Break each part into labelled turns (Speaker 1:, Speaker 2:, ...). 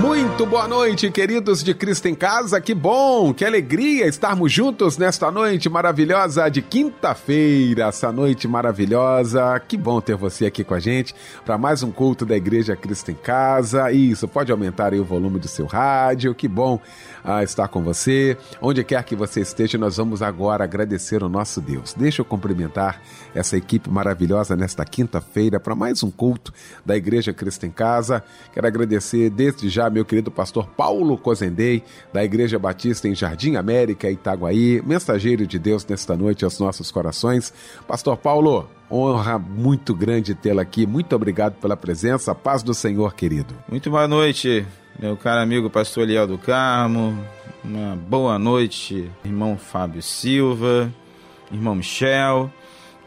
Speaker 1: Muito boa noite, queridos de Cristo em Casa. Que bom, que alegria estarmos juntos nesta noite maravilhosa de quinta-feira. Essa noite maravilhosa. Que bom ter você aqui com a gente para mais um culto da Igreja Cristo em Casa. Isso, pode aumentar aí o volume do seu rádio. Que bom ah, estar com você. Onde quer que você esteja, nós vamos agora agradecer o nosso Deus. Deixa eu cumprimentar essa equipe maravilhosa nesta quinta-feira para mais um culto da Igreja Cristo em Casa. Quero agradecer desde já meu querido pastor Paulo Cozendei, da Igreja Batista em Jardim América, Itaguaí, mensageiro de Deus nesta noite aos nossos corações. Pastor Paulo, honra muito grande tê-lo aqui. Muito obrigado pela presença. Paz do Senhor, querido.
Speaker 2: Muito boa noite, meu caro amigo pastor Eliel do Carmo. Uma boa noite, irmão Fábio Silva, irmão Michel.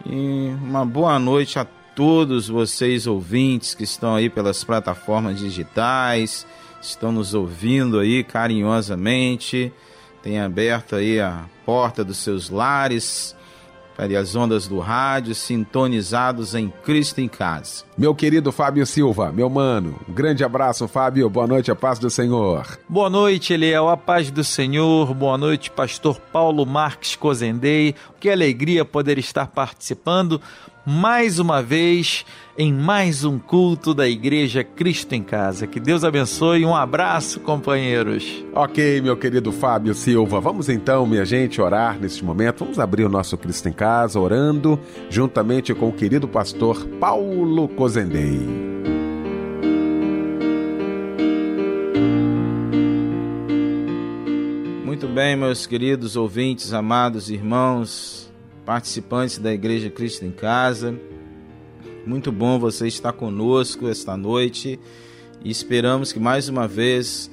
Speaker 2: E uma boa noite a todos vocês ouvintes que estão aí pelas plataformas digitais, estão nos ouvindo aí carinhosamente, tem aberto aí a porta dos seus lares para as ondas do rádio, sintonizados em Cristo em casa.
Speaker 1: Meu querido Fábio Silva, meu mano, um grande abraço, Fábio, boa noite, a paz do Senhor.
Speaker 3: Boa noite, Eliel, a paz do Senhor, boa noite, pastor Paulo Marques Cozendei, que alegria poder estar participando mais uma vez em mais um culto da Igreja Cristo em Casa. Que Deus abençoe. Um abraço, companheiros.
Speaker 1: Ok, meu querido Fábio Silva. Vamos então, minha gente, orar neste momento. Vamos abrir o nosso Cristo em Casa orando juntamente com o querido pastor Paulo Cozendei.
Speaker 2: Bem, meus queridos ouvintes, amados irmãos participantes da Igreja Cristo em Casa. Muito bom você estar conosco esta noite e esperamos que mais uma vez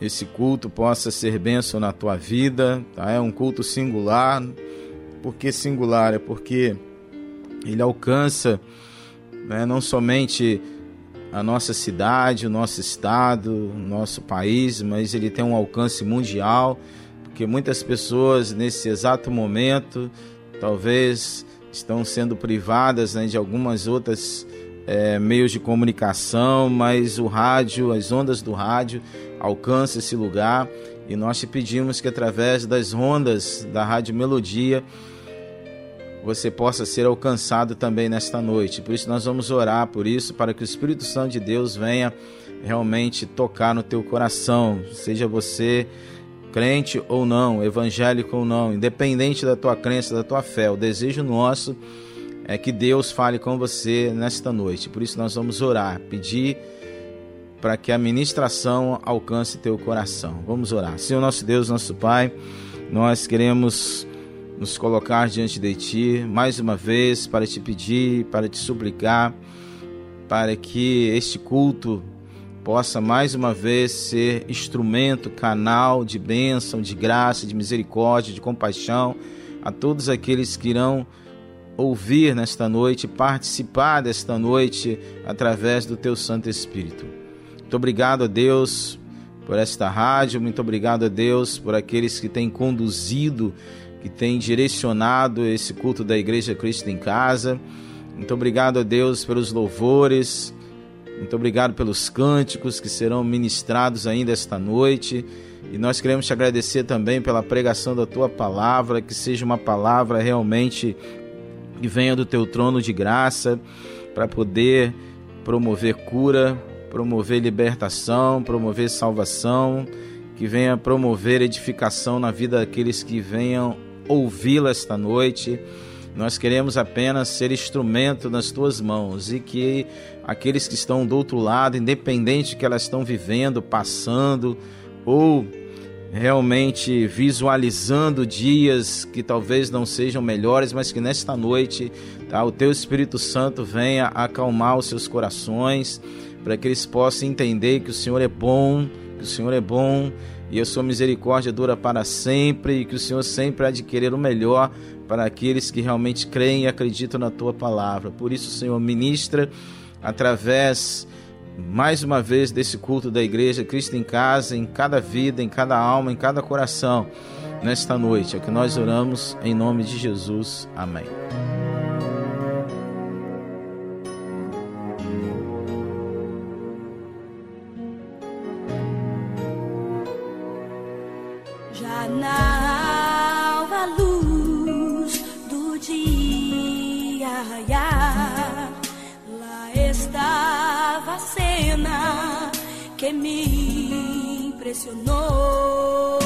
Speaker 2: esse culto possa ser bênção na tua vida. Tá? É um culto singular. Por que singular? É porque ele alcança né, não somente a nossa cidade, o nosso estado, o nosso país, mas ele tem um alcance mundial, porque muitas pessoas nesse exato momento talvez estão sendo privadas né, de algumas outras é, meios de comunicação, mas o rádio, as ondas do rádio alcançam esse lugar e nós te pedimos que através das ondas da Rádio Melodia você possa ser alcançado também nesta noite. Por isso nós vamos orar por isso, para que o Espírito Santo de Deus venha realmente tocar no teu coração. Seja você crente ou não, evangélico ou não, independente da tua crença, da tua fé, o desejo nosso é que Deus fale com você nesta noite. Por isso nós vamos orar, pedir para que a ministração alcance teu coração. Vamos orar. Senhor nosso Deus, nosso Pai, nós queremos nos colocar diante de ti mais uma vez para te pedir, para te suplicar, para que este culto possa mais uma vez ser instrumento, canal de bênção, de graça, de misericórdia, de compaixão a todos aqueles que irão ouvir nesta noite, participar desta noite através do teu Santo Espírito. Muito obrigado a Deus por esta rádio, muito obrigado a Deus por aqueles que têm conduzido, que têm direcionado esse culto da Igreja Cristo em Casa. Muito obrigado a Deus pelos louvores, muito obrigado pelos cânticos que serão ministrados ainda esta noite. E nós queremos te agradecer também pela pregação da tua palavra, que seja uma palavra realmente que venha do teu trono de graça para poder promover cura, promover libertação, promover salvação, que venha promover edificação na vida daqueles que venham ouvi-la esta noite. Nós queremos apenas ser instrumento nas tuas mãos e que aqueles que estão do outro lado, independente que elas estão vivendo, passando ou realmente visualizando dias que talvez não sejam melhores, mas que nesta noite tá, o teu Espírito Santo venha acalmar os seus corações, para que eles possam entender que o Senhor é bom, que o Senhor é bom e a sua misericórdia dura para sempre e que o Senhor sempre adquirir o melhor para aqueles que realmente creem e acreditam na tua palavra. Por isso, Senhor, ministra através mais uma vez desse culto da igreja Cristo em casa, em cada vida, em cada alma, em cada coração, nesta noite. É que nós oramos em nome de Jesus. Amém.
Speaker 4: Impressionou.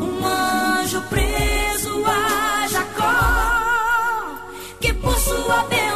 Speaker 4: Um anjo preso a Jacó, que por sua bênção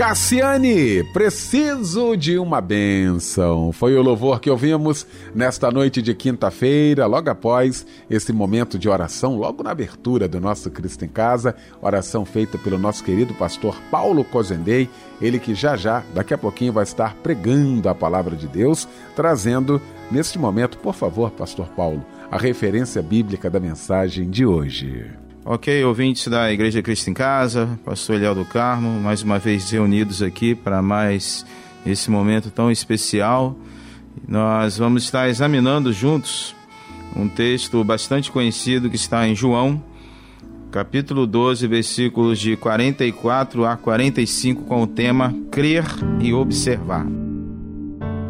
Speaker 1: Cassiane, preciso de uma bênção. Foi o louvor que ouvimos nesta noite de quinta-feira, logo após esse momento de oração, logo na abertura do nosso Cristo em Casa, oração feita pelo nosso querido pastor Paulo Cozendei, ele que já já, daqui a pouquinho, vai estar pregando a palavra de Deus, trazendo neste momento, por favor, pastor Paulo, a referência bíblica da mensagem de hoje.
Speaker 2: Ok, ouvintes da Igreja Cristo em Casa, pastor Eliel do Carmo, mais uma vez reunidos aqui para mais esse momento tão especial. Nós vamos estar examinando juntos um texto bastante conhecido que está em João, capítulo 12, versículos de 44 a 45, com o tema Crer e Observar.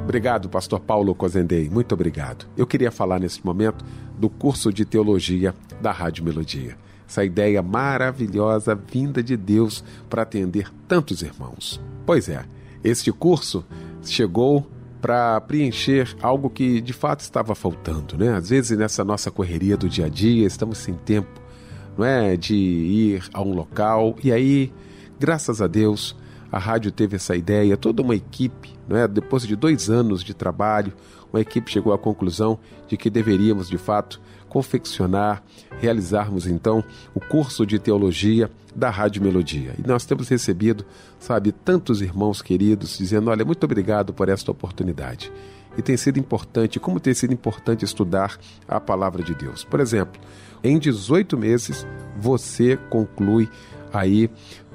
Speaker 1: Obrigado, pastor Paulo Cozendei. Muito obrigado. Eu queria falar nesse momento do curso de teologia da Rádio Melodia. Essa ideia maravilhosa vinda de Deus para atender tantos irmãos. Pois é, este curso chegou para preencher algo que de fato estava faltando, né? Às vezes nessa nossa correria do dia a dia, estamos sem tempo, não é, de ir a um local e aí, graças a Deus, a rádio teve essa ideia, toda uma equipe, não é? Depois de dois anos de trabalho, uma equipe chegou à conclusão de que deveríamos de fato confeccionar, realizarmos então o curso de teologia da Rádio Melodia. E nós temos recebido, sabe, tantos irmãos queridos dizendo: olha, muito obrigado por esta oportunidade. E tem sido importante, como tem sido importante estudar a palavra de Deus. Por exemplo, em 18 meses você conclui aí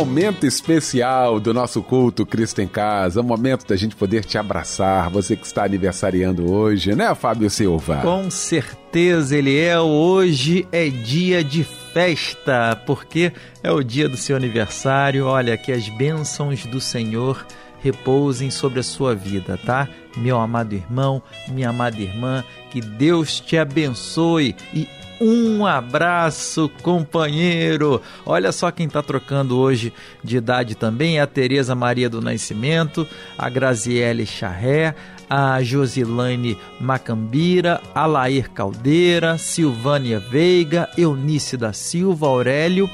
Speaker 1: momento especial do nosso culto Cristo em Casa, momento da gente poder te abraçar, você que está aniversariando hoje, né, Fábio Silva?
Speaker 3: Com certeza, Eliel, hoje é dia de festa, porque é o dia do seu aniversário. Olha, que as bênçãos do Senhor repousem sobre a sua vida, tá? Meu amado irmão, minha amada irmã, que Deus te abençoe e um abraço, companheiro. Olha só quem está trocando hoje de idade também: é a Tereza Maria do Nascimento, a Graziele Charré, a Josilane Macambira, a Lair Caldeira, Silvânia Veiga, Eunice da Silva, Aurélio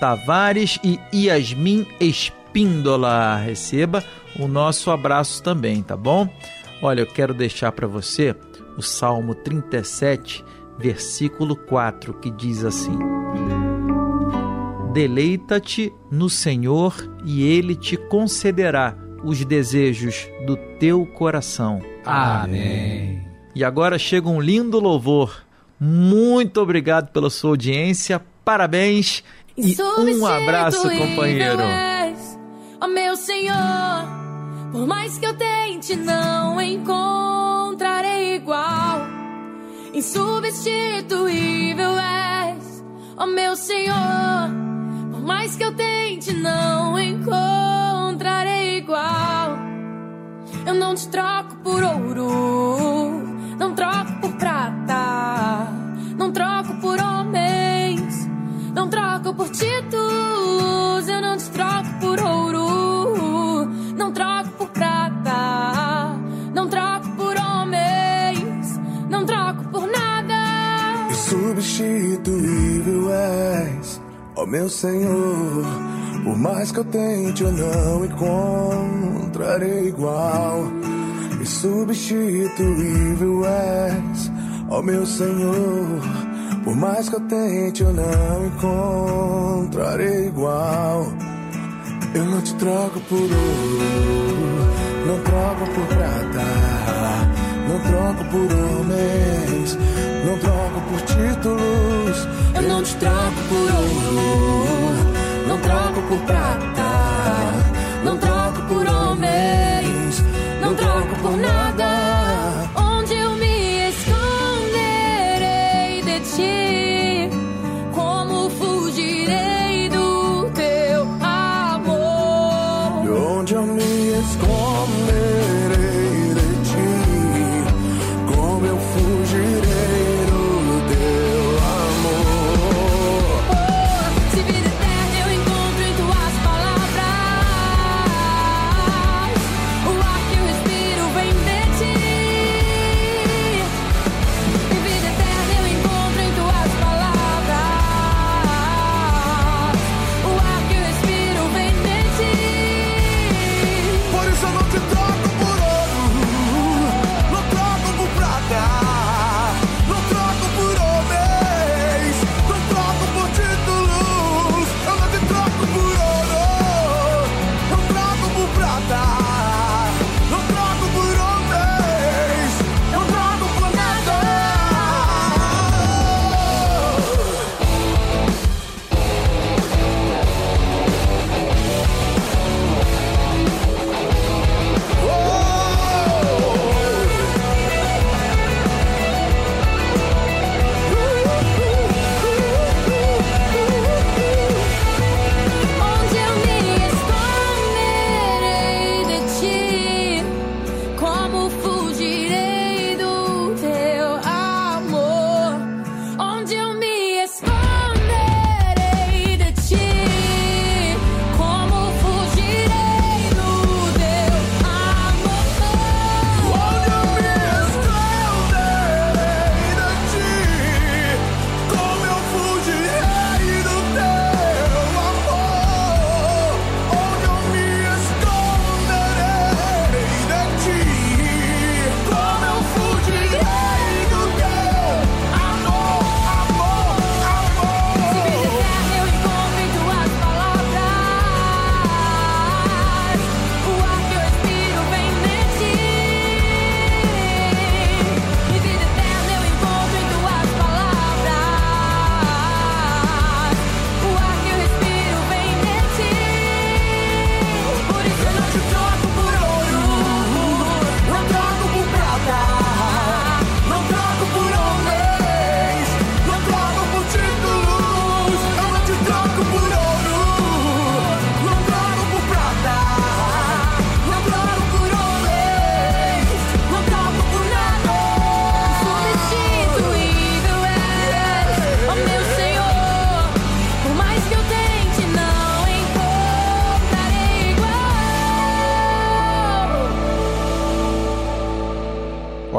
Speaker 3: Tavares e Yasmin Espíndola. Receba o nosso abraço também, tá bom? Olha, eu quero deixar para você o Salmo 37, versículo 4, que diz assim: Deleita-te no Senhor e ele te concederá os desejos do teu coração. Amém. E agora chega um lindo louvor. Muito obrigado pela sua audiência. Parabéns e um abraço, companheiro.
Speaker 5: és, Ó meu Senhor, por mais que eu tente, não encontrarei igual. Insubstituível és, ó meu Senhor, por mais que eu tente, não encontrarei igual. Eu não te troco por ouro, não troco por prata, não troco por homens, não troco por títulos, eu não te troco por ouro, não troco por prata, não troco por homens, não troco por nada.
Speaker 6: Insubstituível és, ó meu Senhor. Por mais que eu tente, eu não encontrarei igual. Insubstituível és, ó meu Senhor. Por mais que eu tente, eu não encontrarei igual. Eu não te troco por ouro, não troco por prata, não troco por homens, não troco por títulos.
Speaker 5: Eu não te troco por ouro, não troco por prata, não troco por homens, não troco por nada.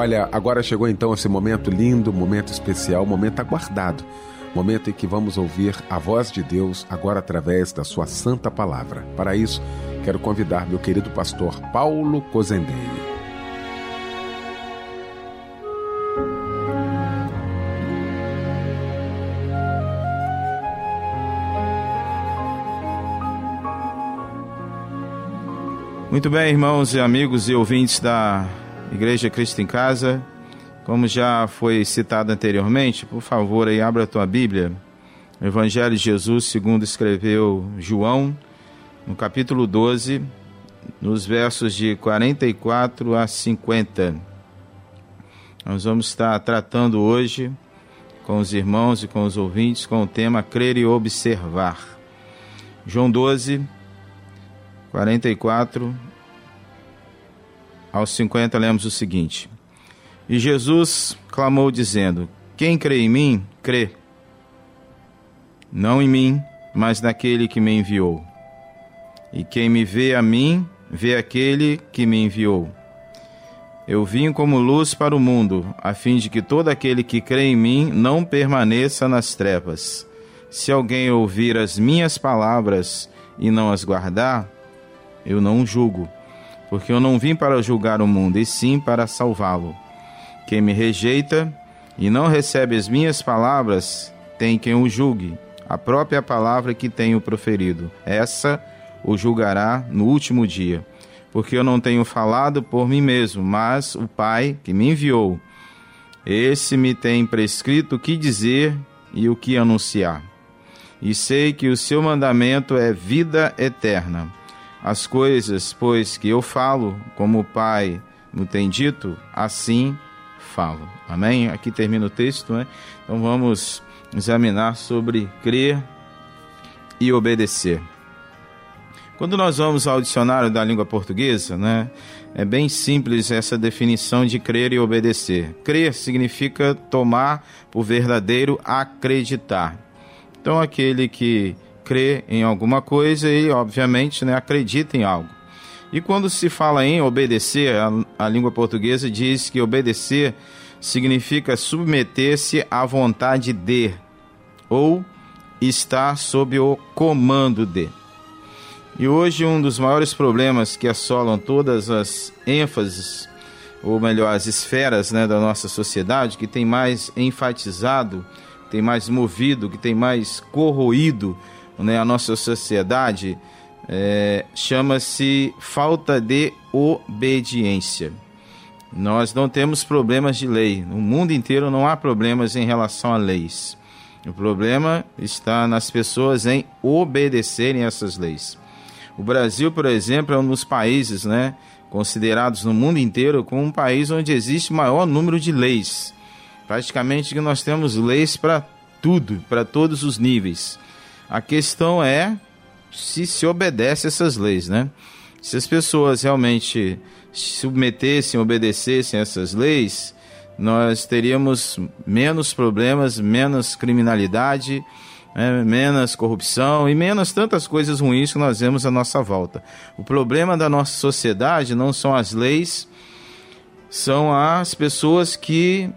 Speaker 1: Olha, agora chegou então esse momento lindo, momento especial, momento aguardado. Momento em que vamos ouvir a voz de Deus agora através da sua santa palavra. Para isso, quero convidar meu querido pastor Paulo Cozendei.
Speaker 2: Muito bem, irmãos e amigos e ouvintes da Igreja Cristo em Casa. Como já foi citado anteriormente, por favor, aí abra a tua Bíblia. Evangelho de Jesus, segundo escreveu João, no capítulo 12, nos versos de 44 a 50. Nós vamos estar tratando hoje com os irmãos e com os ouvintes com o tema Crer e Observar. João 12, 44 aos 50 lemos o seguinte: E Jesus clamou dizendo: Quem crê em mim, crê. Não em mim, mas naquele que me enviou. E quem me vê a mim, vê aquele que me enviou. Eu vim como luz para o mundo, a fim de que todo aquele que crê em mim não permaneça nas trevas. Se alguém ouvir as minhas palavras e não as guardar, eu não julgo, porque eu não vim para julgar o mundo, e sim para salvá-lo. Quem me rejeita e não recebe as minhas palavras, tem quem o julgue, a própria palavra que tenho proferido. Essa o julgará no último dia. Porque eu não tenho falado por mim mesmo, mas o Pai que me enviou. Esse me tem prescrito o que dizer e o que anunciar. E sei que o seu mandamento é vida eterna. As coisas, pois, que eu falo, como o Pai me tem dito, assim falo. Amém? Aqui termina o texto, né? Então vamos examinar sobre crer e obedecer. Quando nós vamos ao dicionário da língua portuguesa, né, é bem simples essa definição de crer e obedecer. Crer significa tomar por verdadeiro acreditar. Então, aquele que crê em alguma coisa e, obviamente, né, acredita em algo. E quando se fala em obedecer, a, a língua portuguesa diz que obedecer significa submeter-se à vontade de, ou estar sob o comando de. E hoje um dos maiores problemas que assolam todas as ênfases, ou melhor, as esferas né, da nossa sociedade, que tem mais enfatizado, tem mais movido, que tem mais corroído né, a nossa sociedade é, chama-se falta de obediência. Nós não temos problemas de lei. No mundo inteiro não há problemas em relação a leis. O problema está nas pessoas em obedecerem essas leis. O Brasil, por exemplo, é um dos países, né, considerados no mundo inteiro como um país onde existe maior número de leis. Praticamente que nós temos leis para tudo, para todos os níveis. A questão é se se obedece essas leis, né? Se as pessoas realmente se submetessem, obedecessem essas leis, nós teríamos menos problemas, menos criminalidade, né? menos corrupção e menos tantas coisas ruins que nós vemos à nossa volta. O problema da nossa sociedade não são as leis, são as pessoas que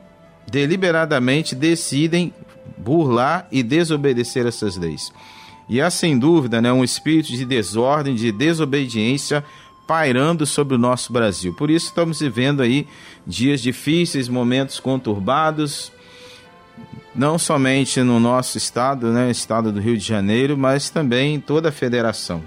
Speaker 2: deliberadamente decidem burlar e desobedecer essas leis. E há sem dúvida né, um espírito de desordem, de desobediência pairando sobre o nosso Brasil. Por isso estamos vivendo aí dias difíceis, momentos conturbados, não somente no nosso estado, né, estado do Rio de Janeiro, mas também em toda a federação.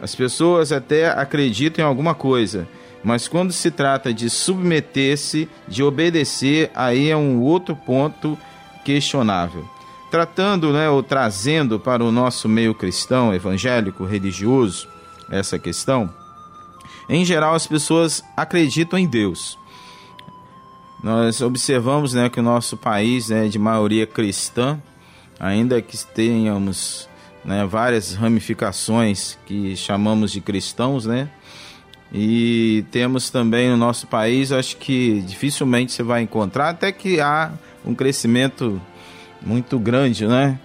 Speaker 2: As pessoas até acreditam em alguma coisa, mas quando se trata de submeter-se, de obedecer, aí é um outro ponto questionável. Tratando, né, ou trazendo para o nosso meio cristão, evangélico, religioso, essa questão, em geral as pessoas acreditam em Deus. Nós observamos né, que o nosso país é de maioria cristã, ainda que tenhamos né, várias ramificações que chamamos de cristãos, né? E temos também no nosso país, acho que dificilmente você vai encontrar, até que há um crescimento muito grande, né?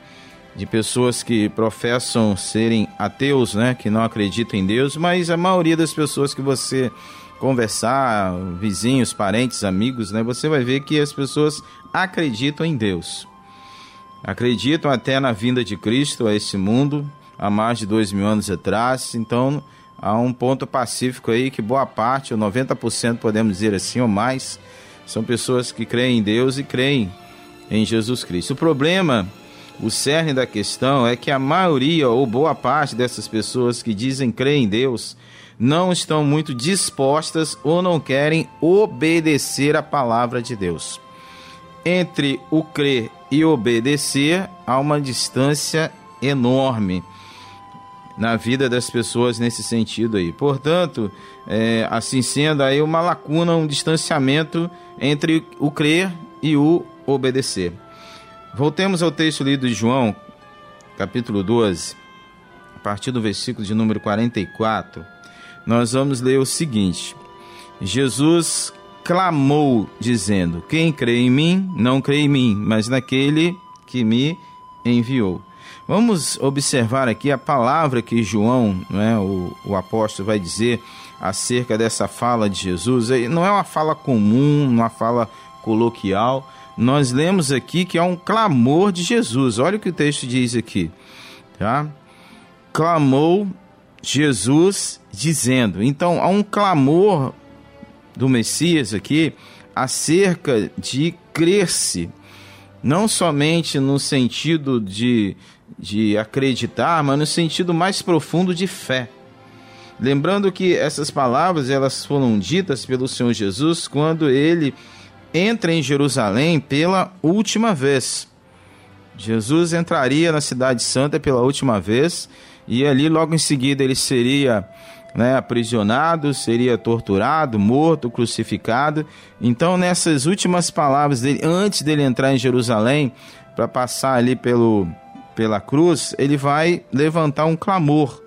Speaker 2: De pessoas que professam serem ateus, né? Que não acreditam em Deus, mas a maioria das pessoas que você conversar, vizinhos, parentes, amigos, né? Você vai ver que as pessoas acreditam em Deus. Acreditam até na vinda de Cristo a esse mundo, há mais de dois mil anos atrás. Então, há um ponto pacífico aí que boa parte, ou 90% podemos dizer assim, ou mais, são pessoas que creem em Deus e creem em Jesus Cristo. O problema, o cerne da questão é que a maioria ou boa parte dessas pessoas que dizem crer em Deus não estão muito dispostas ou não querem obedecer a palavra de Deus. Entre o crer e obedecer há uma distância enorme na vida das pessoas nesse sentido aí. Portanto, é, assim sendo aí uma lacuna, um distanciamento entre o crer e o obedecer. Voltemos ao texto lido de João, capítulo 12, a partir do versículo de número 44 nós vamos ler o seguinte: Jesus clamou, dizendo: Quem crê em mim, não crê em mim, mas naquele que me enviou. Vamos observar aqui a palavra que João, né, o, o apóstolo, vai dizer acerca dessa fala de Jesus. Não é uma fala comum, uma fala coloquial. Nós lemos aqui que é um clamor de Jesus. Olha o que o texto diz aqui. Tá? Clamou Jesus dizendo. Então há um clamor do Messias aqui acerca de crer-se, não somente no sentido de, de acreditar, mas no sentido mais profundo de fé. Lembrando que essas palavras elas foram ditas pelo Senhor Jesus quando ele entra em Jerusalém pela última vez. Jesus entraria na cidade santa pela última vez e ali logo em seguida ele seria né, aprisionado, seria torturado, morto, crucificado. Então, nessas últimas palavras dele, antes dele entrar em Jerusalém, para passar ali pelo, pela cruz, ele vai levantar um clamor.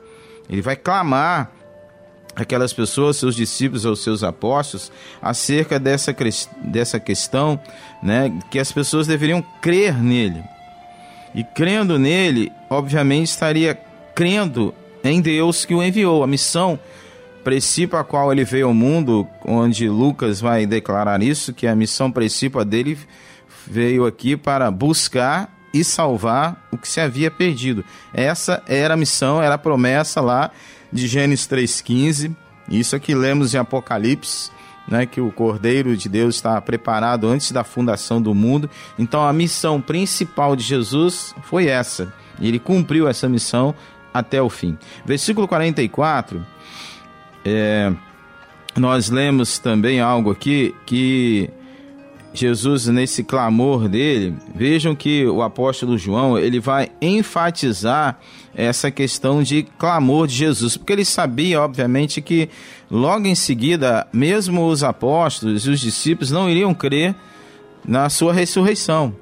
Speaker 2: Ele vai clamar aquelas pessoas, seus discípulos ou seus apóstolos, acerca dessa, dessa questão, né, que as pessoas deveriam crer nele. E crendo nele, obviamente estaria crendo em Deus que o enviou. A missão, princípio a qual ele veio ao mundo, onde Lucas vai declarar isso, que a missão princípio dele veio aqui para buscar e salvar o que se havia perdido. Essa era a missão, era a promessa lá de Gênesis 3,15. Isso aqui lemos em Apocalipse, né, que o Cordeiro de Deus está preparado antes da fundação do mundo. Então a missão principal de Jesus foi essa. E ele cumpriu essa missão até o fim. Versículo 44, é, nós lemos também algo aqui que Jesus, nesse clamor dele, vejam que o apóstolo João ele vai enfatizar essa questão de clamor de Jesus, porque ele sabia, obviamente, que logo em seguida, mesmo os apóstolos e os discípulos não iriam crer na sua ressurreição.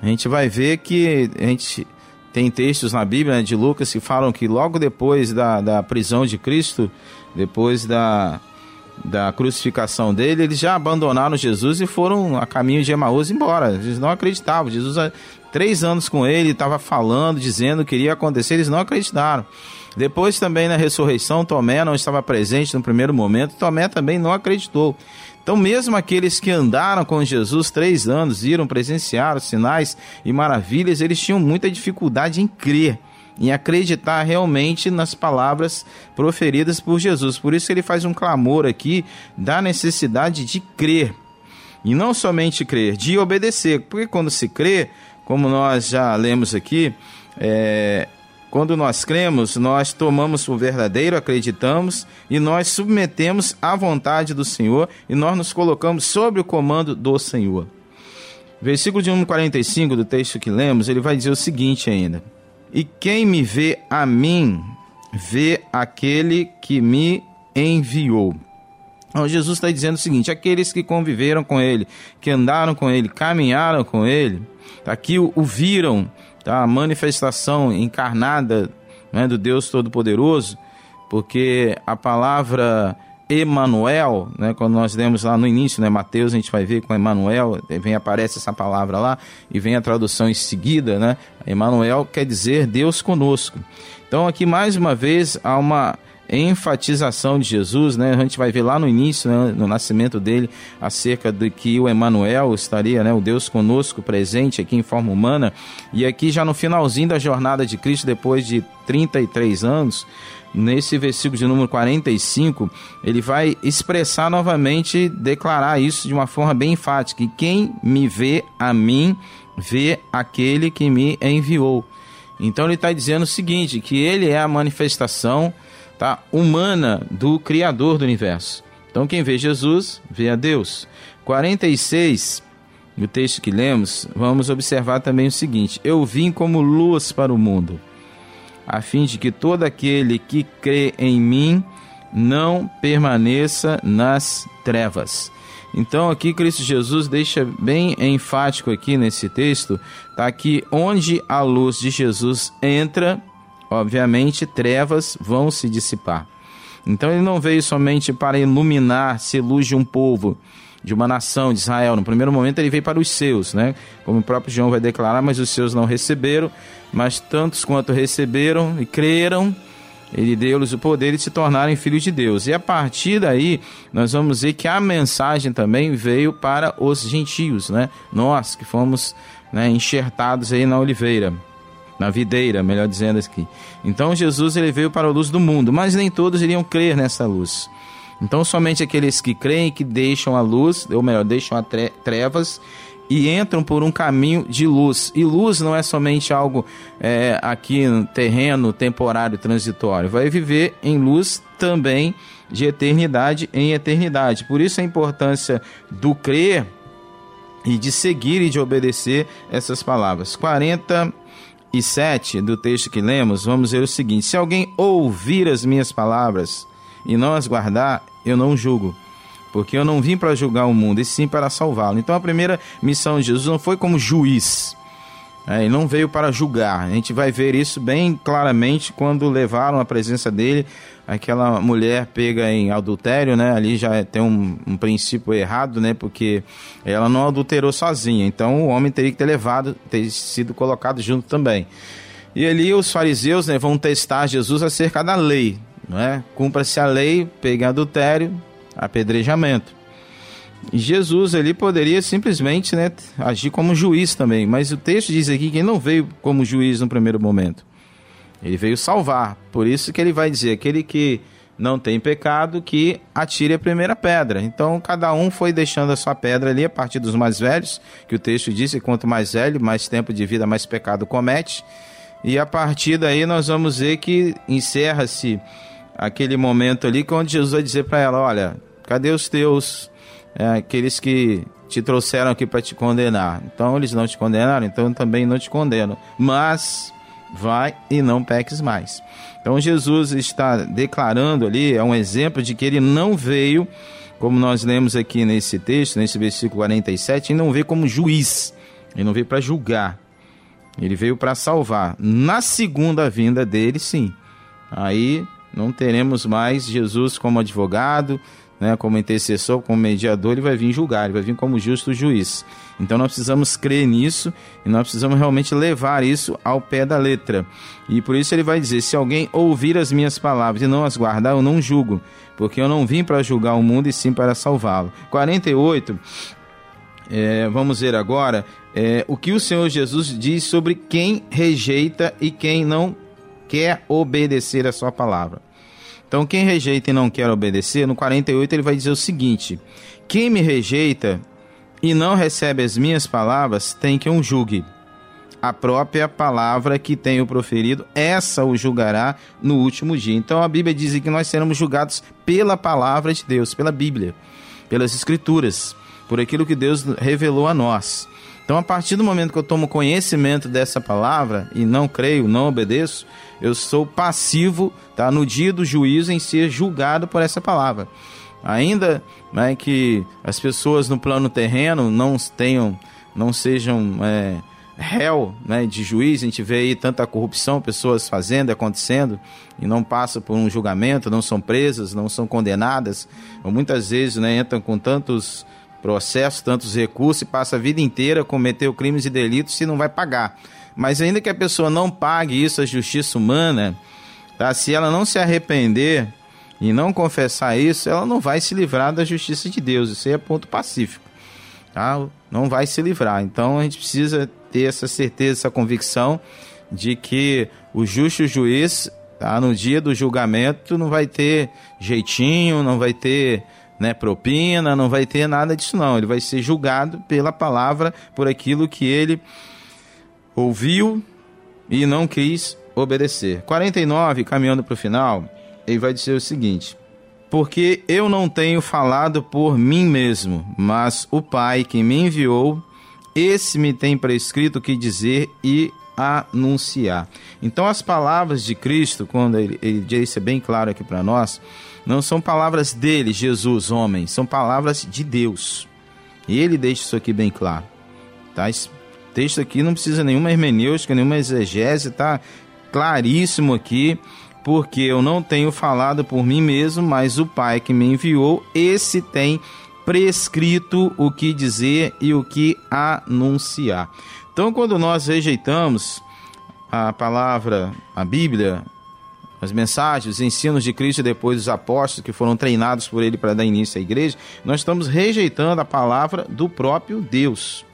Speaker 2: A gente vai ver que a gente tem textos na Bíblia né, de Lucas que falam que logo depois da, da prisão de Cristo, depois da, da crucificação dele, eles já abandonaram Jesus e foram a caminho de Emaús embora. Eles não acreditavam. Jesus, há três anos com ele, estava falando, dizendo que iria acontecer, eles não acreditaram. Depois também na ressurreição, Tomé não estava presente no primeiro momento, Tomé também não acreditou. Então, mesmo aqueles que andaram com Jesus três anos, viram, presenciaram sinais e maravilhas, eles tinham muita dificuldade em crer, em acreditar realmente nas palavras proferidas por Jesus. Por isso, ele faz um clamor aqui da necessidade de crer. E não somente crer, de obedecer. Porque quando se crê, como nós já lemos aqui, é, quando nós cremos, nós tomamos o verdadeiro, acreditamos e nós submetemos à vontade do Senhor e nós nos colocamos sob o comando do Senhor. Versículo de 1,45 do texto que lemos, ele vai dizer o seguinte ainda: E quem me vê a mim, vê aquele que me enviou. Então, Jesus está dizendo o seguinte: aqueles que conviveram com ele, que andaram com ele, caminharam com ele, aqui o, o viram, tá? a manifestação encarnada né, do Deus Todo-Poderoso, porque a palavra Emanuel, né, quando nós lemos lá no início, né, Mateus, a gente vai ver com Emanuel, vem aparece essa palavra lá e vem a tradução em seguida, né? Emanuel quer dizer Deus conosco. Então aqui mais uma vez há uma enfatização de Jesus, né? A gente vai ver lá no início, né, no nascimento dele, acerca de que o Emanuel estaria, né, o Deus conosco presente aqui em forma humana, e aqui já no finalzinho da jornada de Cristo, depois de 33 anos, nesse versículo de número 45, ele vai expressar novamente, declarar isso de uma forma bem enfática: que quem me vê a mim, vê aquele que me enviou. Então ele está dizendo o seguinte: que ele é a manifestação tá, humana do Criador do universo. Então quem vê Jesus, vê a Deus. 46, no texto que lemos, vamos observar também o seguinte: Eu vim como luz para o mundo, a fim de que todo aquele que crê em mim não permaneça nas trevas. Então aqui Cristo Jesus deixa bem enfático aqui nesse texto, tá que onde a luz de Jesus entra, obviamente trevas vão se dissipar. Então ele não veio somente para iluminar, ser luz de um povo, de uma nação de Israel. No primeiro momento ele veio para os seus, né? Como o próprio João vai declarar, mas os seus não receberam, mas tantos quanto receberam e creram, ele deu-lhes o poder de se tornarem filhos de Deus. E a partir daí, nós vamos ver que a mensagem também veio para os gentios, né? Nós que fomos né, enxertados aí na oliveira, na videira, melhor dizendo aqui. Então Jesus ele veio para a luz do mundo, mas nem todos iriam crer nessa luz. Então somente aqueles que creem que deixam a luz, ou melhor, deixam a trevas e entram por um caminho de luz. E luz não é somente algo é, aqui no terreno, temporário, transitório. Vai viver em luz também de eternidade em eternidade. Por isso a importância do crer e de seguir e de obedecer essas palavras. 47 do texto que lemos, vamos ver o seguinte: Se alguém ouvir as minhas palavras e não as guardar, eu não julgo porque eu não vim para julgar o mundo, e sim para salvá-lo. Então a primeira missão de Jesus não foi como juiz, é, ele não veio para julgar. A gente vai ver isso bem claramente quando levaram a presença dele aquela mulher pega em adultério, né? Ali já tem um, um, princípio errado, né? Porque ela não adulterou sozinha. Então o homem teria que ter levado, ter sido colocado junto também. E ali os fariseus né, vão testar Jesus acerca da lei, é? Cumpra-se a lei, pegue adultério, apedrejamento. Jesus ele poderia simplesmente né, agir como juiz também, mas o texto diz aqui que ele não veio como juiz no primeiro momento. Ele veio salvar. Por isso que ele vai dizer: aquele que não tem pecado, que atire a primeira pedra. Então cada um foi deixando a sua pedra ali a partir dos mais velhos, que o texto diz quanto mais velho, mais tempo de vida, mais pecado comete. E a partir daí nós vamos ver que encerra-se aquele momento ali, onde Jesus vai dizer para ela: Olha, cadê os teus, é, aqueles que te trouxeram aqui para te condenar? Então eles não te condenaram, então eu também não te condeno. Mas vai e não peques mais. Então Jesus está declarando ali, é um exemplo de que ele não veio, como nós lemos aqui nesse texto, nesse versículo 47, ele não veio como juiz, ele não veio para julgar, ele veio para salvar. Na segunda vinda dele, sim. Aí não teremos mais Jesus como advogado, né, como intercessor, como mediador, ele vai vir julgar, ele vai vir como justo juiz. Então nós precisamos crer nisso e nós precisamos realmente levar isso ao pé da letra. E por isso ele vai dizer: se alguém ouvir as minhas palavras e não as guardar, eu não julgo, porque eu não vim para julgar o mundo e sim para salvá-lo. 48. É, vamos ver agora é, o que o Senhor Jesus diz sobre quem rejeita e quem não quer obedecer a sua palavra. Então, quem rejeita e não quer obedecer, no 48 ele vai dizer o seguinte: Quem me rejeita e não recebe as minhas palavras, tem que um julgue. A própria palavra que tenho proferido, essa o julgará no último dia. Então a Bíblia diz que nós seremos julgados pela palavra de Deus, pela Bíblia, pelas Escrituras, por aquilo que Deus revelou a nós. Então, a partir do momento que eu tomo conhecimento dessa palavra e não creio, não obedeço, eu sou passivo tá, no dia do juízo em ser julgado por essa palavra. Ainda né, que as pessoas no plano terreno não tenham, não sejam é, réu né, de juiz, a gente vê aí tanta corrupção, pessoas fazendo, acontecendo, e não passam por um julgamento, não são presas, não são condenadas, ou muitas vezes né, entram com tantos processo, tantos recursos e passa a vida inteira cometeu crimes e delitos e não vai pagar. Mas ainda que a pessoa não pague isso à justiça humana, tá? se ela não se arrepender e não confessar isso, ela não vai se livrar da justiça de Deus. Isso aí é ponto pacífico. Tá? Não vai se livrar. Então a gente precisa ter essa certeza, essa convicção de que o justo juiz, tá? no dia do julgamento, não vai ter jeitinho, não vai ter né, propina, não vai ter nada disso não. Ele vai ser julgado pela palavra, por aquilo que ele ouviu e não quis obedecer. 49, caminhando para o final, ele vai dizer o seguinte: Porque eu não tenho falado por mim mesmo, mas o Pai que me enviou, esse me tem prescrito o que dizer e anunciar. Então, as palavras de Cristo, quando ele, ele disse bem claro aqui para nós, não são palavras dele, Jesus, homem, são palavras de Deus. E ele deixa isso aqui bem claro. Tá? Texto aqui não precisa nenhuma hermenêutica, nenhuma exegese, tá claríssimo aqui, porque eu não tenho falado por mim mesmo, mas o Pai que me enviou, esse tem prescrito o que dizer e o que anunciar. Então, quando nós rejeitamos a palavra, a Bíblia, as mensagens, os ensinos de Cristo depois dos apóstolos que foram treinados por ele para dar início à igreja, nós estamos rejeitando a palavra do próprio Deus.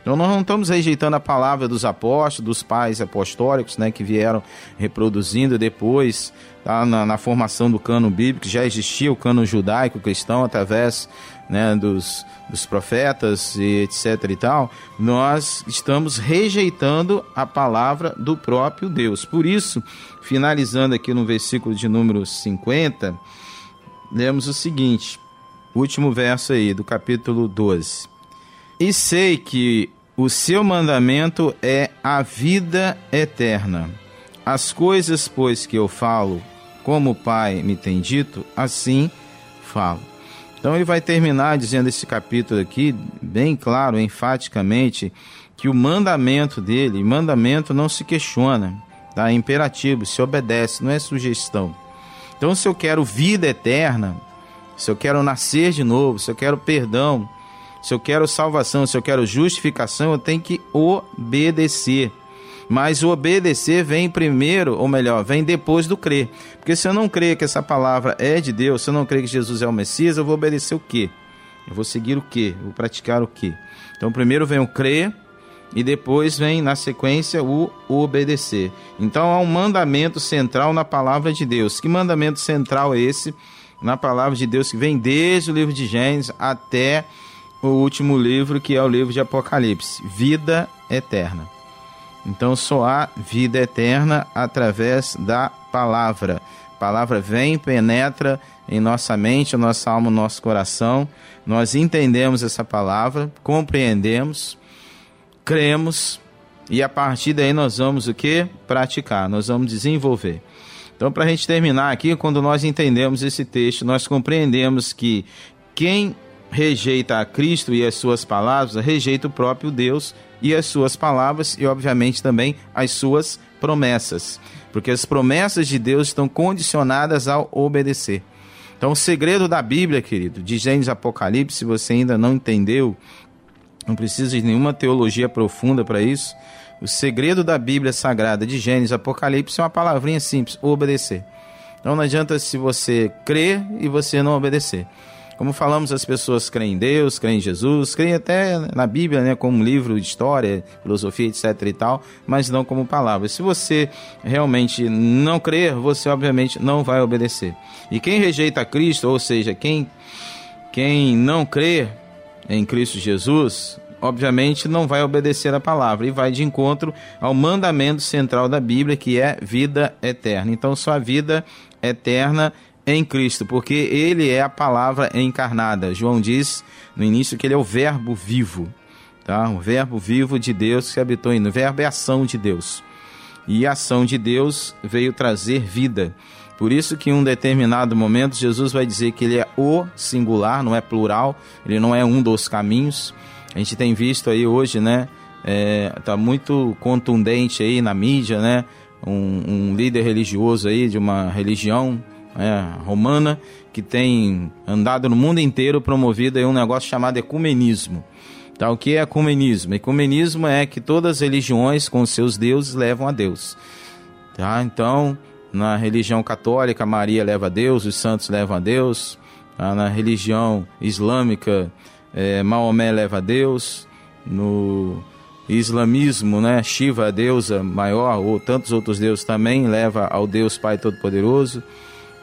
Speaker 2: Então nós não estamos rejeitando a palavra dos apóstolos, dos pais apostólicos, né, que vieram reproduzindo depois tá, na, na, formação do cano bíblico, já existia o cano judaico cristão através né, dos, dos profetas e etc e tal. Nós estamos rejeitando a palavra do próprio Deus. Por isso, finalizando aqui no versículo de número 50, lemos o seguinte, último verso aí do capítulo 12. E sei que o seu mandamento é a vida eterna. As coisas, pois, que eu falo, como o Pai me tem dito, assim falo. Então ele vai terminar dizendo esse capítulo aqui, bem claro, enfaticamente, que o mandamento dele, mandamento não se questiona, tá? É imperativo, se obedece, não é sugestão. Então, se eu quero vida eterna, se eu quero nascer de novo, se eu quero perdão, se eu quero salvação, se eu quero justificação, eu tenho que obedecer. Mas o obedecer vem primeiro, ou melhor, vem depois do crer. Porque se eu não crer que essa palavra é de Deus, se eu não crer que Jesus é o Messias, eu vou obedecer o quê? Eu vou seguir o quê? Eu vou praticar o quê? Então primeiro vem o crer e depois vem na sequência o obedecer. Então há um mandamento central na palavra de Deus. Que mandamento central é esse na palavra de Deus que vem desde o livro de Gênesis até o último livro, que é o livro de Apocalipse, vida eterna. Então só há vida eterna através da palavra. A palavra vem, penetra em nossa mente, nossa alma, nosso coração. Nós entendemos essa palavra, compreendemos, cremos e a partir daí nós vamos o que? Praticar, nós vamos desenvolver. Então, para a gente terminar aqui, quando nós entendemos esse texto, nós compreendemos que quem rejeita a Cristo e as suas palavras, rejeita o próprio Deus e as suas palavras e, obviamente, também as suas promessas. Porque as promessas de Deus estão condicionadas ao obedecer. Então, o segredo da Bíblia, querido, de Gênesis Apocalipse, se você ainda não entendeu, não precisa de nenhuma teologia profunda para isso. O segredo da Bíblia Sagrada de Gênesis Apocalipse é uma palavrinha simples: obedecer. Então não adianta se você crer e você não obedecer. Como falamos, as pessoas creem em Deus, creem em Jesus, creem até na Bíblia, né, como um livro de história, filosofia, etc e tal, mas não como palavra. Se você realmente não crer, você obviamente não vai obedecer. E quem rejeita Cristo, ou seja, quem quem não crê em Cristo Jesus, obviamente não vai obedecer a palavra e vai de encontro ao mandamento central da Bíblia, que é vida eterna. Então, só a vida eterna em Cristo, porque ele é a palavra encarnada. João diz no início que ele é o verbo vivo, tá? O verbo vivo de Deus que habitou em. O verbo é ação de Deus. E a ação de Deus veio trazer vida. Por isso que em um determinado momento Jesus vai dizer que ele é o singular, não é plural, ele não é um dos caminhos. A gente tem visto aí hoje, né? É, tá muito contundente aí na mídia, né? Um, um líder religioso aí de uma religião é, romana que tem andado no mundo inteiro promovido aí um negócio chamado ecumenismo. Tá, o que é ecumenismo? Ecumenismo é que todas as religiões com seus deuses levam a Deus. Tá? Então, Na religião católica, Maria leva a Deus, os santos levam a Deus. Ah, na religião islâmica, é, Maomé leva a Deus. No islamismo, né, Shiva, a deusa maior, ou tantos outros deuses também, leva ao Deus Pai Todo-Poderoso.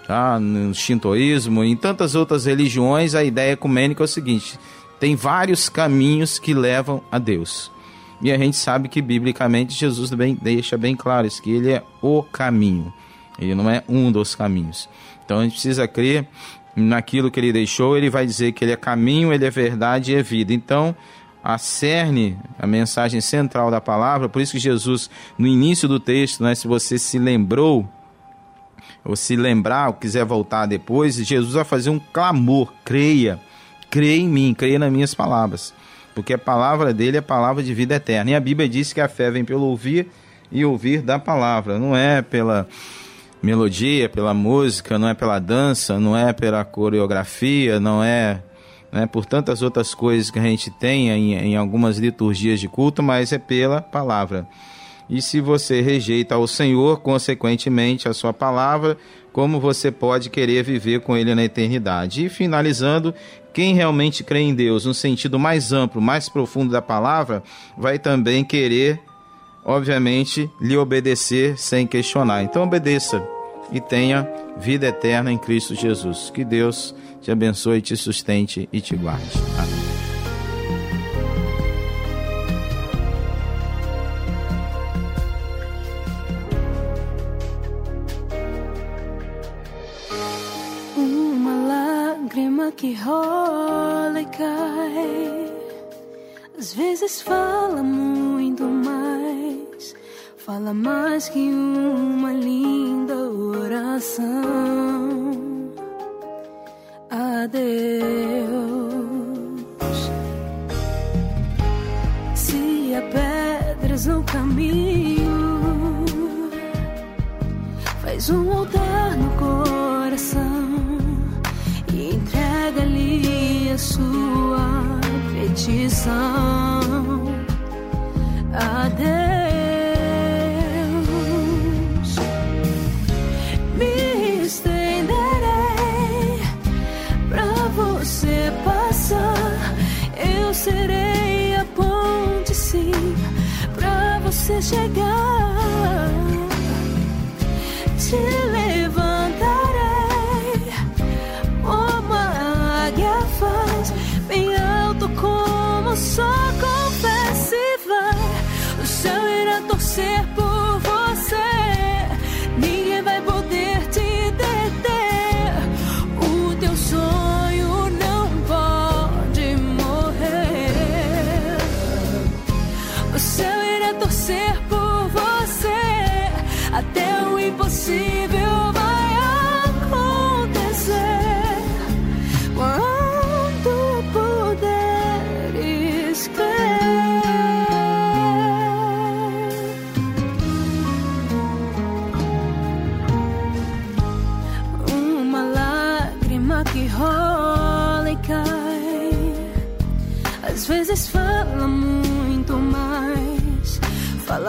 Speaker 2: Tá? No shintoísmo, em tantas outras religiões, a ideia ecumênica é o seguinte: tem vários caminhos que levam a Deus. E a gente sabe que biblicamente Jesus deixa bem claro isso, que ele é o caminho. Ele não é um dos caminhos. Então a gente precisa crer naquilo que ele deixou, ele vai dizer que ele é caminho, ele é verdade e é vida. Então, a cerne, a mensagem central da palavra, por isso que Jesus, no início do texto, né, se você se lembrou, ou se lembrar, ou quiser voltar depois, Jesus vai fazer um clamor: creia, creia em mim, creia nas minhas palavras. Porque a palavra dele é palavra de vida eterna. E a Bíblia diz que a fé vem pelo ouvir e ouvir da palavra, não é pela melodia, pela música, não é pela dança, não é pela coreografia, não é né, por tantas outras coisas que a gente tem em, em algumas liturgias de culto, mas é pela palavra. E se você rejeita o Senhor, consequentemente, a sua palavra, como você pode querer viver com Ele na eternidade? E finalizando, quem realmente crê em Deus, no sentido mais amplo, mais profundo da palavra, vai também querer, obviamente, lhe obedecer sem questionar. Então, obedeça e tenha vida eterna em Cristo Jesus. Que Deus te abençoe, te sustente e te guarde. Amém.
Speaker 5: Que rola e cai, às vezes fala muito mais, fala mais que uma linda oração a Deus. Se há pedras no caminho, faz um altar no sua petição a Deus. serei a ponte, sim, pra você chegar.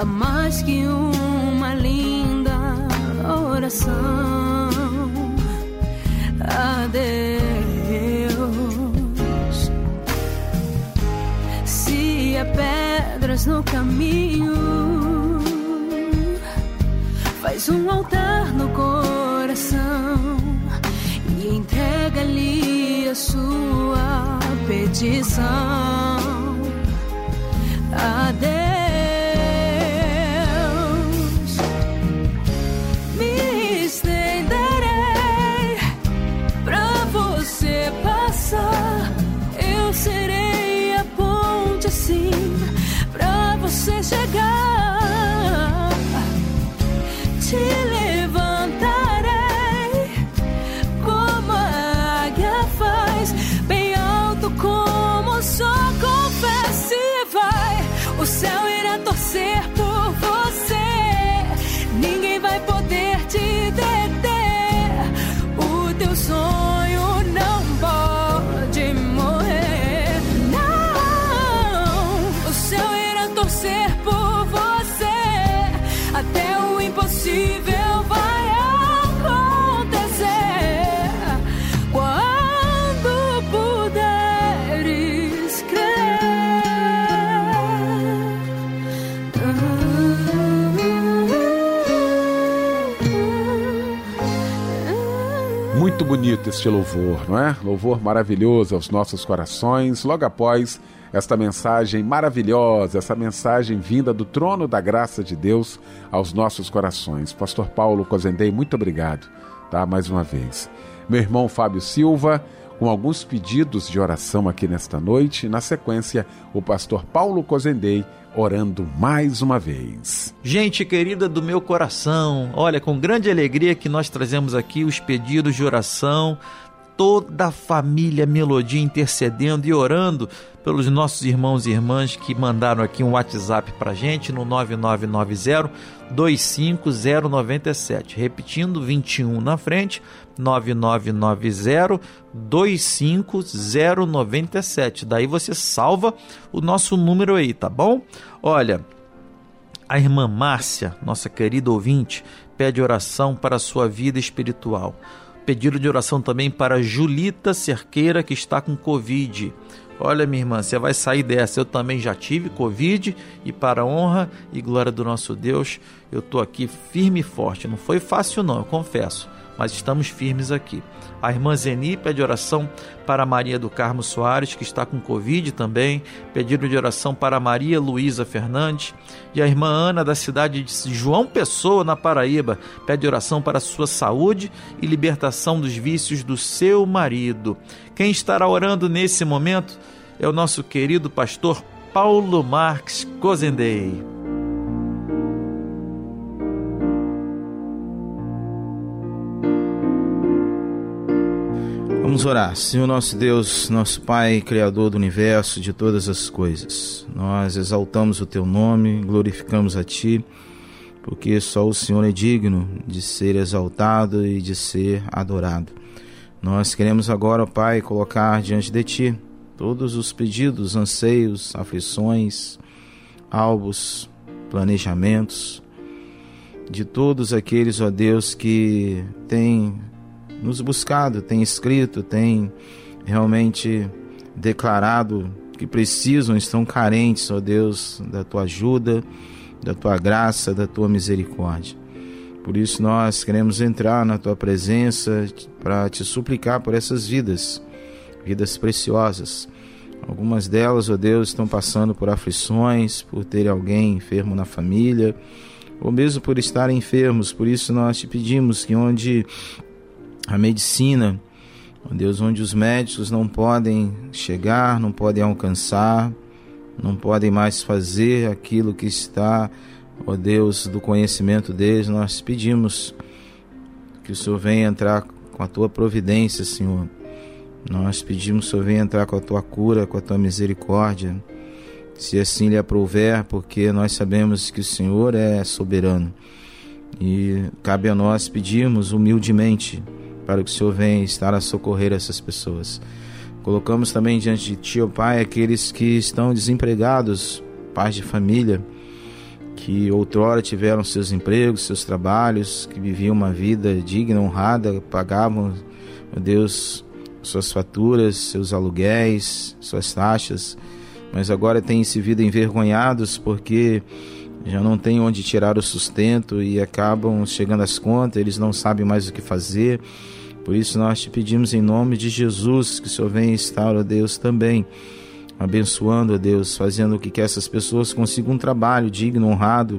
Speaker 5: Mais que uma linda oração a Deus. Se há pedras no caminho, faz um altar no coração e entrega-lhe a sua petição você
Speaker 1: bonito este louvor, não é? Louvor maravilhoso aos nossos corações, logo após esta mensagem maravilhosa, essa mensagem vinda do trono da graça de Deus aos nossos corações. Pastor Paulo Cozendei, muito obrigado, tá? Mais uma vez. Meu irmão Fábio Silva, com alguns pedidos de oração aqui nesta noite. Na sequência, o pastor Paulo Cozendei orando mais uma vez.
Speaker 3: Gente querida do meu coração, olha, com grande alegria que nós trazemos aqui os pedidos de oração toda a família Melodia intercedendo e orando pelos nossos irmãos e irmãs que mandaram aqui um WhatsApp para gente no 9990 25097. Repetindo, 21 na frente, 9990 25097. Daí você salva o nosso número aí, tá bom? Olha, a irmã Márcia, nossa querida ouvinte, pede oração para a sua vida espiritual. Pedido de oração também para Julita Cerqueira, que está com Covid. Olha, minha irmã, você vai sair dessa. Eu também já tive Covid e, para a honra e glória do nosso Deus, eu estou aqui firme e forte. Não foi fácil, não, eu confesso mas estamos firmes aqui. A irmã Zeni pede oração para Maria do Carmo Soares, que está com Covid também. Pedido de oração para Maria Luísa Fernandes. E a irmã Ana, da cidade de João Pessoa, na Paraíba, pede oração para sua saúde e libertação dos vícios do seu marido. Quem estará orando nesse momento é o nosso querido pastor Paulo Marques Cozendei.
Speaker 2: Vamos orar. Senhor nosso Deus, nosso Pai, Criador do universo, de todas as coisas, nós exaltamos o Teu nome, glorificamos a Ti, porque só o Senhor é digno de ser exaltado e de ser adorado. Nós queremos agora, Pai, colocar diante de Ti todos os pedidos, anseios, aflições, alvos, planejamentos, de todos aqueles, ó Deus, que têm nos buscado, tem escrito, tem realmente declarado que precisam, estão carentes, ó Deus, da tua ajuda, da tua graça, da tua misericórdia. Por isso nós queremos entrar na tua presença para te suplicar por essas vidas, vidas preciosas. Algumas delas, ó Deus, estão passando por aflições, por ter alguém enfermo na família, ou mesmo por estarem enfermos. Por isso nós te pedimos que onde a medicina, ó Deus, onde os médicos não podem chegar, não podem alcançar, não podem mais fazer aquilo que está, ó Deus, do conhecimento deles, nós pedimos que o Senhor venha entrar com a tua providência, Senhor. Nós pedimos que o Senhor venha entrar com a tua cura, com a tua misericórdia, se assim lhe aprouver, porque nós sabemos que o Senhor é soberano. E cabe a nós pedirmos humildemente para que o Senhor venha estar a socorrer essas pessoas. Colocamos também diante de Ti, ó Pai, aqueles que estão desempregados, pais de família, que outrora tiveram seus empregos, seus trabalhos, que viviam uma vida digna, honrada, pagavam, ó Deus, suas faturas, seus aluguéis, suas taxas, mas agora têm se vida envergonhados porque já não têm onde tirar o sustento e acabam chegando às contas, eles não sabem mais o que fazer por isso nós te pedimos em nome de Jesus que o Senhor venha estar, ó Deus, também abençoando, ó Deus, fazendo com que essas pessoas consigam um trabalho digno, honrado,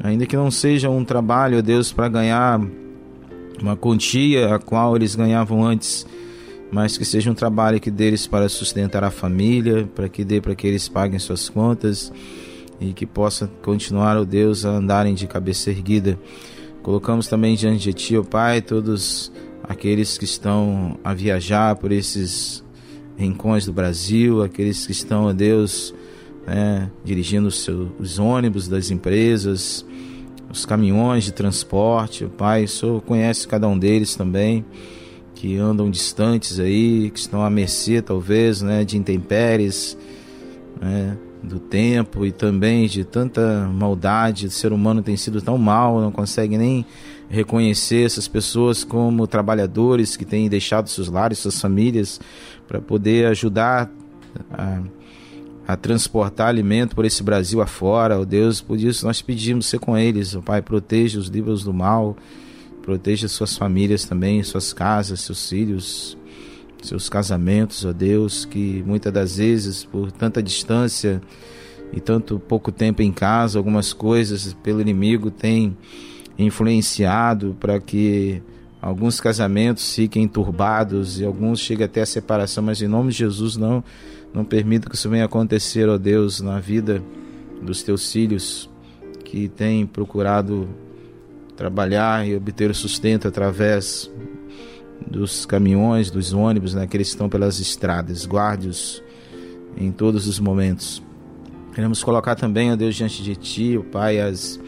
Speaker 2: ainda que não seja um trabalho, ó Deus, para ganhar uma quantia a qual eles ganhavam antes, mas que seja um trabalho que deles para sustentar a família, para que dê para que eles paguem suas contas e que possa continuar, ó Deus, a andarem de cabeça erguida. Colocamos também diante de Ti, ó Pai, todos aqueles que estão a viajar por esses rincões do Brasil, aqueles que estão, a Deus, né, dirigindo os, seus, os ônibus das empresas, os caminhões de transporte. Pai, o Senhor conhece cada um deles também, que andam distantes aí, que estão à mercê, talvez, né, de intempéries, né, do tempo e também de tanta maldade. O ser humano tem sido tão mal, não consegue nem reconhecer essas pessoas como trabalhadores que têm deixado seus lares, suas famílias, para poder ajudar a, a, transportar alimento por esse Brasil afora. Ó oh Deus, por isso nós pedimos ser com eles, oh Pai, proteja os livros do mal, Proteja suas famílias também, suas casas, seus filhos, seus casamentos, ó Deus, que muitas das vezes, por tanta distância e tanto pouco tempo em casa, algumas coisas pelo inimigo têm influenciado para que alguns casamentos fiquem turbados e alguns cheguem até a separação, mas em nome de Jesus não não permita que isso venha acontecer, ó Deus, na vida dos teus filhos que têm procurado trabalhar e obter o sustento através dos caminhões, dos ônibus, né, que eles estão pelas estradas. Guarde-os em todos os momentos. Queremos colocar também, ó Deus, diante de Ti, ó Pai, as,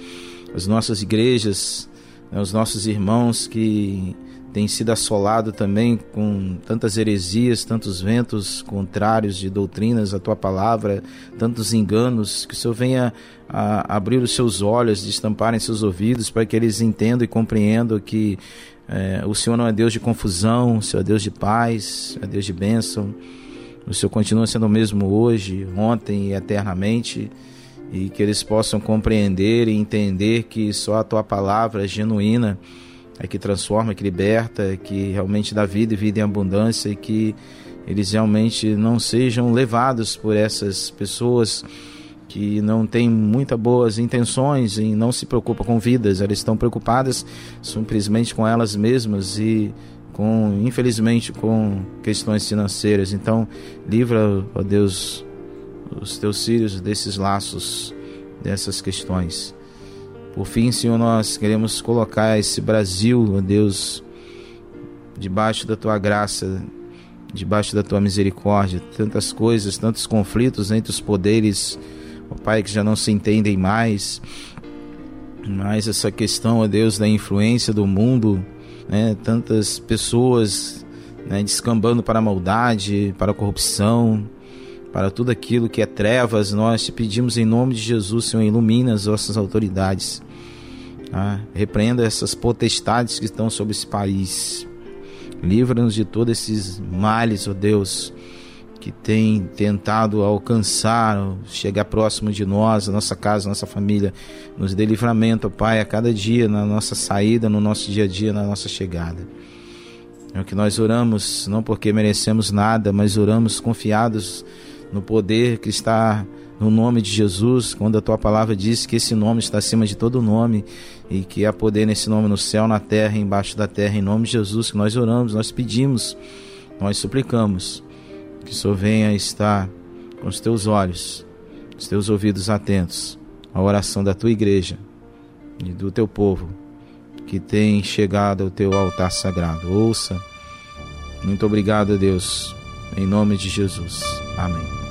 Speaker 2: as nossas igrejas, né, os nossos irmãos que têm sido assolados também com tantas heresias, tantos ventos contrários de doutrinas, a Tua palavra, tantos enganos, que o Senhor venha a abrir os seus olhos, destamparem seus ouvidos, para que eles entendam e compreendam que é, o Senhor não é Deus de confusão, o Senhor é Deus de paz, é Deus de bênção. O Senhor continua sendo o mesmo hoje, ontem e eternamente. E que eles possam compreender e entender que só a tua palavra genuína é que transforma, que liberta, que realmente dá vida e vida em abundância e que eles realmente não sejam levados por essas pessoas que não têm muitas boas intenções e não se preocupam com vidas, elas estão preocupadas simplesmente com elas mesmas e com, infelizmente, com questões financeiras. Então, livra, ó Deus, os teus filhos desses laços, dessas questões. Por fim, Senhor, nós queremos colocar esse Brasil, ó Deus, debaixo da tua graça, debaixo da tua misericórdia, tantas coisas, tantos conflitos entre os poderes ó Pai, que já não se entendem mais. Mas essa questão, ó Deus, da influência do mundo, né? tantas pessoas né, descambando para a maldade, para a corrupção, para tudo aquilo que é trevas, nós te pedimos em nome de Jesus, Senhor, ilumina as nossas autoridades. Tá? Repreenda essas potestades que estão sobre esse país. Livra-nos de todos esses males, ó Deus que tem tentado alcançar, chegar próximo de nós, a nossa casa, a nossa família. Nos dê livramento, Pai, a cada dia, na nossa saída, no nosso dia a dia, na nossa chegada. É o que nós oramos, não porque merecemos nada, mas oramos confiados no poder que está no nome de Jesus, quando a tua palavra diz que esse nome está acima de todo nome e que há poder nesse nome no céu, na terra, embaixo da terra, em nome de Jesus que nós oramos, nós pedimos, nós suplicamos que o Senhor venha estar com os teus olhos, os teus ouvidos atentos à oração da tua igreja e do teu povo que tem chegado ao teu altar sagrado. Ouça. Muito obrigado, Deus, em nome de Jesus. Amém.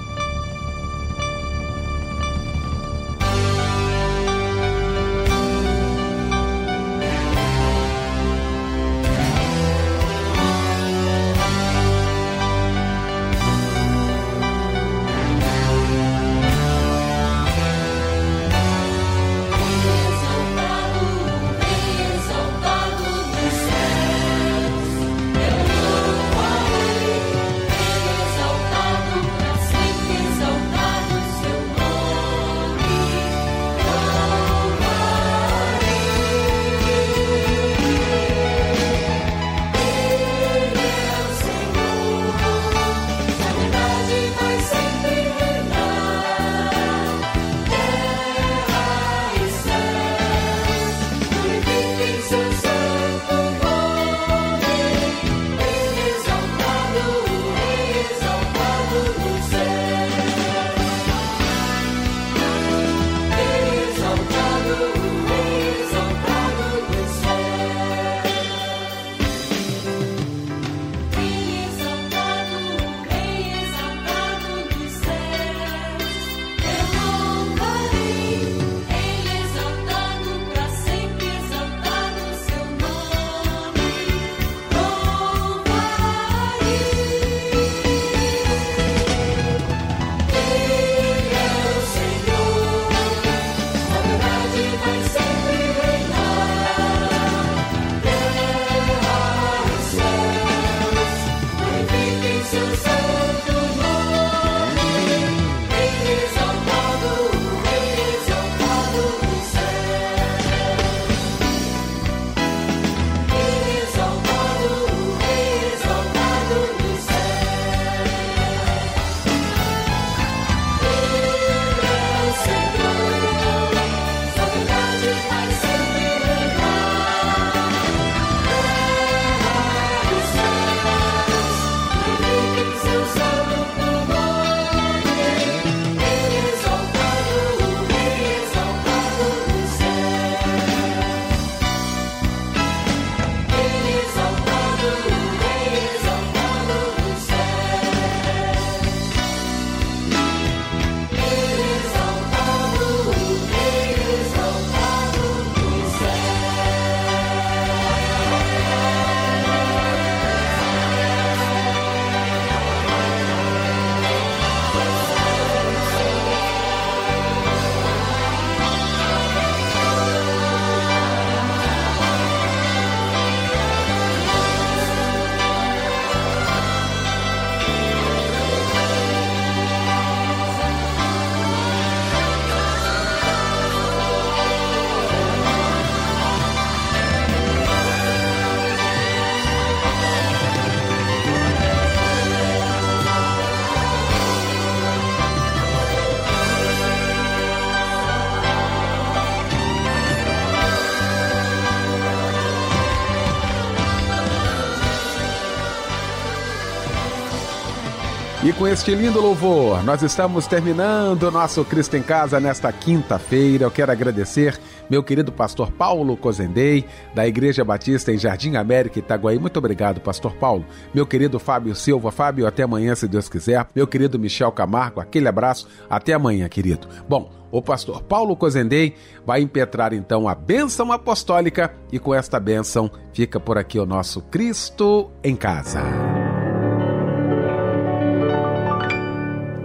Speaker 1: Com este lindo louvor, nós estamos terminando o nosso Cristo em Casa nesta quinta-feira. Eu quero agradecer meu querido pastor Paulo Cozendei, da Igreja Batista em Jardim América, Itaguaí. Muito obrigado, pastor Paulo. Meu querido Fábio Silva. Fábio, até amanhã, se Deus quiser. Meu querido Michel Camargo, aquele abraço. Até amanhã, querido. Bom, o pastor Paulo Cozendei vai impetrar então a bênção apostólica e com esta bênção fica por aqui o nosso Cristo em Casa.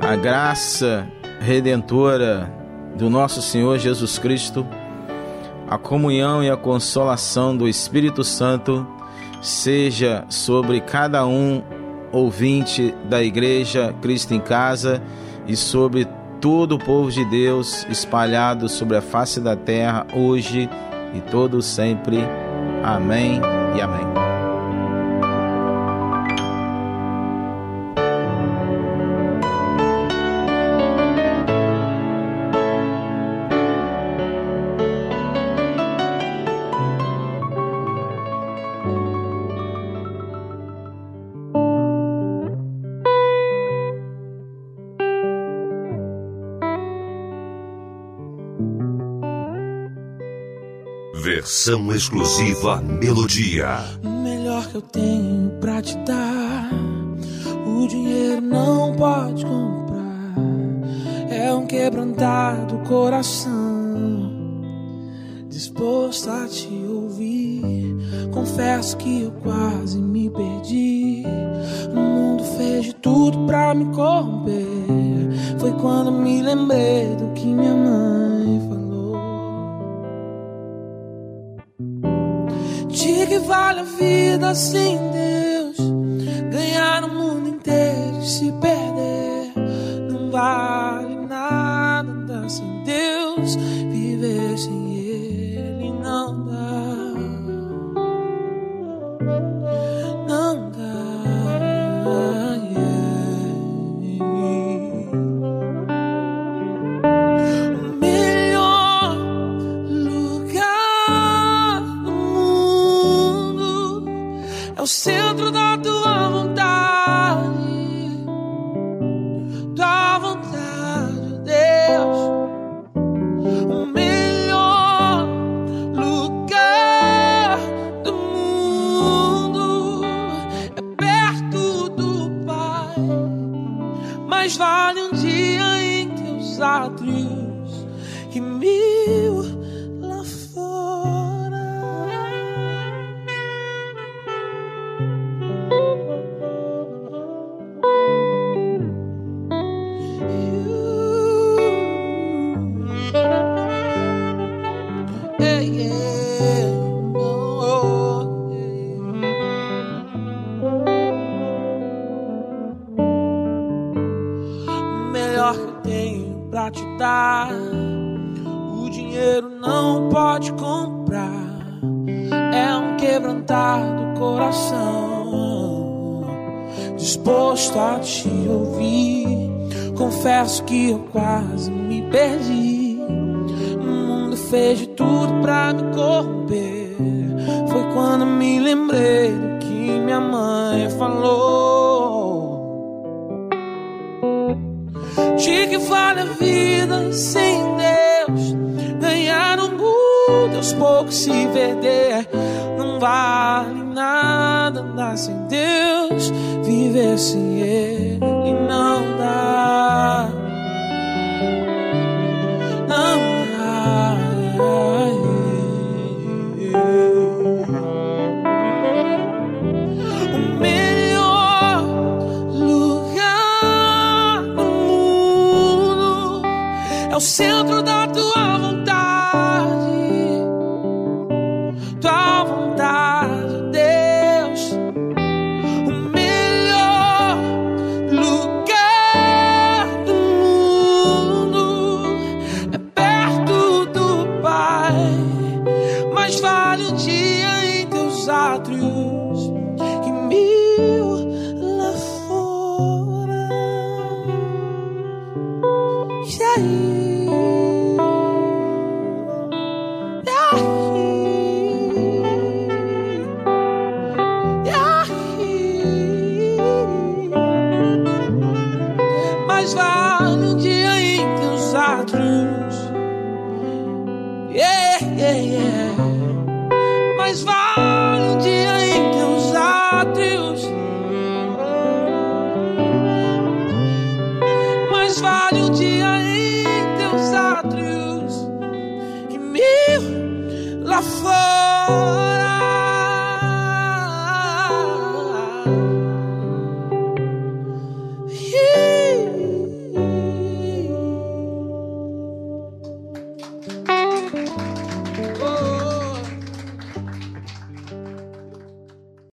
Speaker 2: A graça redentora do nosso Senhor Jesus Cristo, a comunhão e a consolação do Espírito Santo seja sobre cada um ouvinte da Igreja Cristo em Casa e sobre todo o povo de Deus espalhado sobre a face da terra hoje e todo sempre. Amém e amém.
Speaker 7: Versão exclusiva Melodia.
Speaker 8: Melhor que eu tenho pra te dar, o dinheiro não pode comprar. É um quebrantado coração, disposto a te ouvir. Confesso que eu quase me perdi. O mundo fez de tudo pra me corromper. Foi quando me lembrei do que minha mãe vale a vida sem Deus. Ganhar o mundo inteiro e se perder. Não vale nada sem Deus. Viver sem Ele o Que eu quase me perdi. O mundo fez de tudo pra me corromper. Foi quando me lembrei do que minha mãe falou. De que vale a vida sem Deus? Ganhar o mundo aos poucos se perder. Não vale nada andar sem Deus. Viver sem Ele não dá. Não dá. é o centro da tua vontade.